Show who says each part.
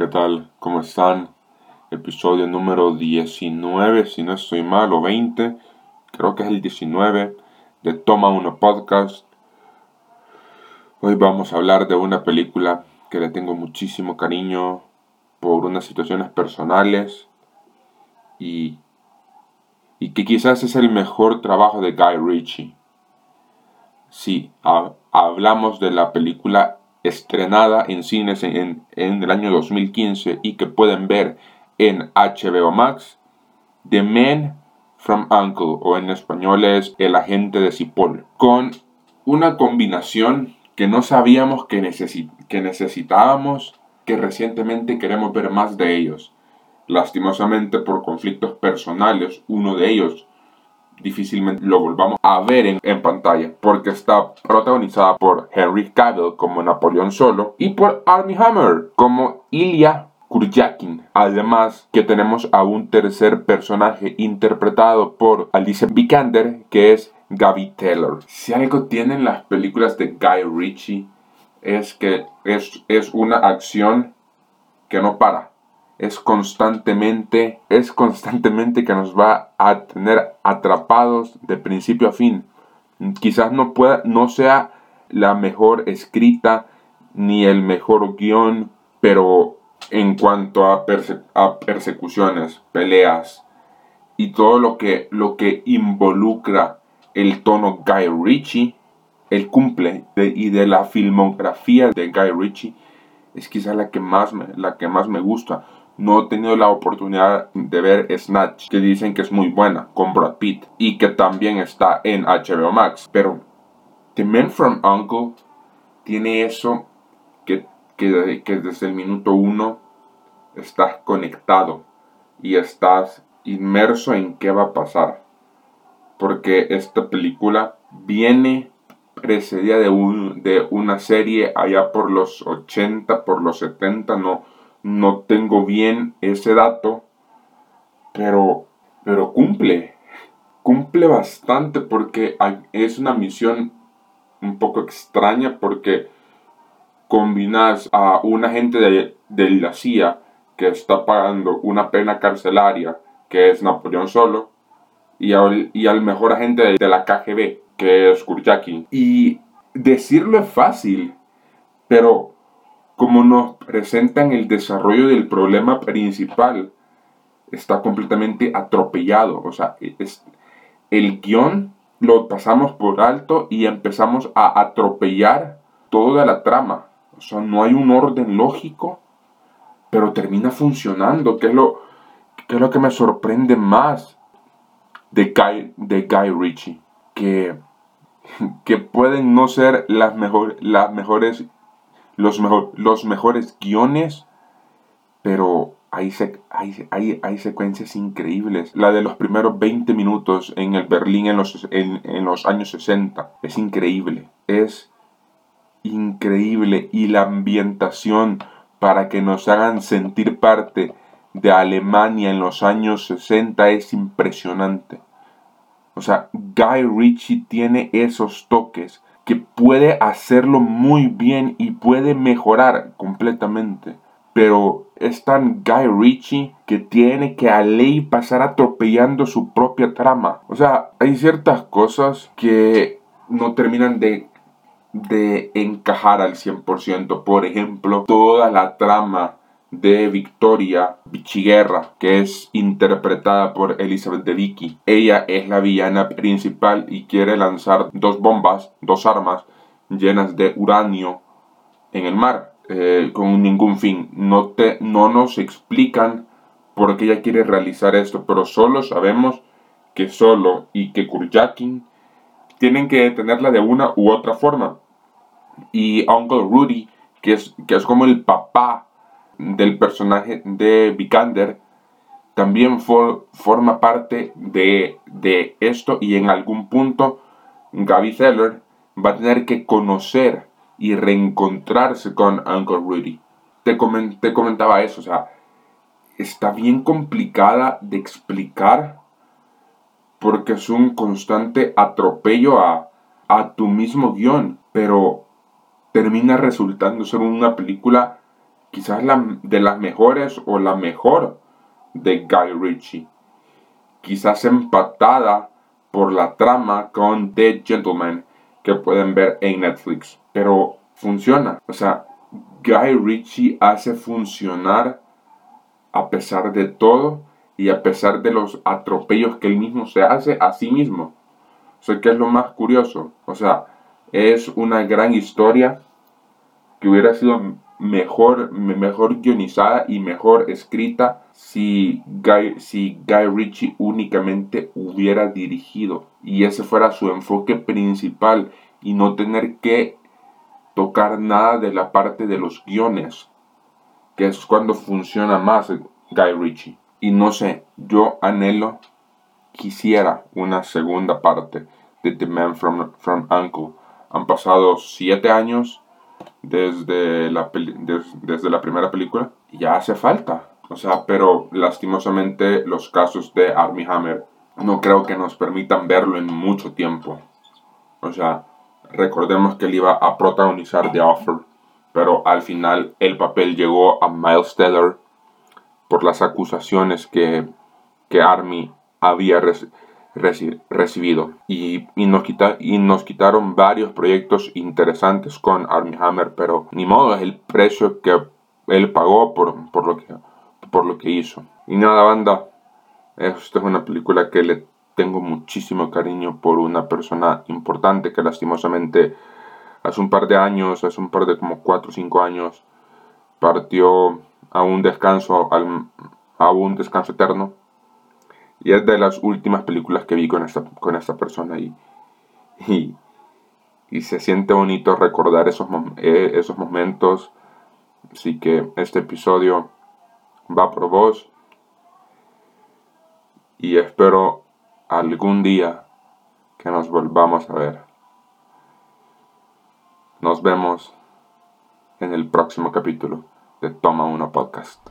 Speaker 1: ¿qué tal? ¿Cómo están? Episodio número 19, si no estoy mal, o 20, creo que es el 19 de Toma Uno Podcast. Hoy vamos a hablar de una película que le tengo muchísimo cariño por unas situaciones personales y, y que quizás es el mejor trabajo de Guy Ritchie. Sí, hablamos de la película estrenada en cines en, el año 2015 y que pueden ver en HBO Max, The Man from Uncle, o en español es El agente de Cipoll, con una combinación que no sabíamos que, que necesitábamos, que recientemente queremos ver más de ellos. Lastimosamente por conflictos personales, uno de ellos difícilmente lo volvamos a ver en, pantalla, porque está protagonizada por Henry Cavill como Napoleón Solo y por Armie Hammer como Ilya Kurjakin. Además que tenemos a un tercer personaje interpretado por Alicia Vikander que es Gaby Taylor. Si algo tienen las películas de Guy Ritchie es que es, es una acción que no para es constantemente, es constantemente que nos va a tener atrapados de principio a fin. Quizás no pueda, no sea la mejor escrita ni el mejor guion, pero en cuanto a, a persecuciones, peleas y todo lo que, lo que involucra el tono Guy Ritchie, el cumple y de la filmografía de Guy Ritchie es quizás la que más la que más me gusta no he tenido la oportunidad de ver Snatch, que dicen que es muy buena, con Brad Pitt, y que también está en HBO Max. Pero The Man from Uncle tiene eso que, que, desde el minuto uno estás conectado y estás inmerso en qué va a pasar. Porque esta película viene precedida de, un, de una serie allá por los 80, por los 70, no, no tengo bien ese dato, pero, pero cumple, cumple bastante porque es una misión un poco extraña porque combinas a un agente de, la CIA que está pagando una pena carcelaria, que es Napoleón Solo, y al, y al mejor agente de, la KGB, que es Kurjakin. Y decirlo es fácil, pero como nos presentan el desarrollo del problema principal, está completamente atropellado. O sea, es, el guion lo pasamos por alto y empezamos a atropellar toda la trama. O sea, no hay un orden lógico, pero termina funcionando, que es lo que, es lo que me sorprende más de Guy, de Guy Ritchie. Que, que pueden no ser las, mejor, las mejores los, los mejores guiones, pero hay, hay, hay, secuencias increíbles. La de los primeros 20 minutos en el Berlín en los, en, en los años 60 es increíble. Es increíble. Y la ambientación para que nos hagan sentir parte de Alemania en los años 60 es impresionante. O sea, Guy Ritchie tiene esos toques que puede hacerlo muy bien y puede mejorar completamente. Pero es tan Guy Ritchie que tiene que a ley pasar atropellando su propia trama. O sea, hay ciertas cosas que no terminan de, de encajar al 100%. Por ejemplo, toda la trama de Victoria Bichiguerra, que es interpretada por Elizabeth de Vicky. Ella es la villana principal y quiere lanzar dos bombas, dos armas llenas de uranio en el mar, eh, con ningún fin. No, te, no nos explican por qué ella quiere realizar esto, pero solo sabemos que Solo y que Kurjakin tienen que detenerla de una u otra forma. Y Uncle Rudy, que es, que es como el papá del personaje de Vikander también forma parte de, esto y en algún punto Gaby Zeller va a tener que conocer y reencontrarse con Uncle Rudy. Te, te comentaba eso, o sea, está bien complicada de explicar porque es un constante atropello a, a tu mismo guion, pero termina resultando ser una película quizás la, de las mejores o la mejor de Guy Ritchie. Quizás empatada por la trama con The Gentleman que pueden ver en Netflix. Pero funciona. O sea, Guy Ritchie hace funcionar a pesar de todo y a pesar de los atropellos que él mismo se hace a sí mismo. O que es lo más curioso. O sea, es una gran historia que hubiera sido mejor, mejor guionizada y mejor escrita si Guy, si Guy Ritchie únicamente hubiera dirigido y ese fuera su enfoque principal y no tener que tocar nada de la parte de los guiones, que es cuando funciona más Guy Ritchie. Y no sé, yo anhelo, quisiera una segunda parte de The Man from, from Uncle. Han pasado siete años desde la, desde la primera película ya hace falta. O sea, pero lastimosamente los casos de Armie Hammer no creo que nos permitan verlo en mucho tiempo. O sea, recordemos que él iba a protagonizar The Offer, pero al final el papel llegó a Miles Teller por las acusaciones que, que Army había recibido. Y, y, nos y nos quitaron varios proyectos interesantes con Army Hammer, pero ni modo, es el precio que él pagó por, por, lo, que, por lo que hizo. Y nada, banda, esta es una película que le tengo muchísimo cariño por una persona importante que lastimosamente hace un par de años, hace un par de como 4 o 5 años, partió a un descanso, a un descanso eterno. Y es de las últimas películas que vi con esta, con esta persona y, y, se siente bonito recordar esos, eh, esos momentos. Así que este episodio va por vos y espero algún día que nos volvamos a ver. Nos vemos en el próximo capítulo de Toma Uno Podcast.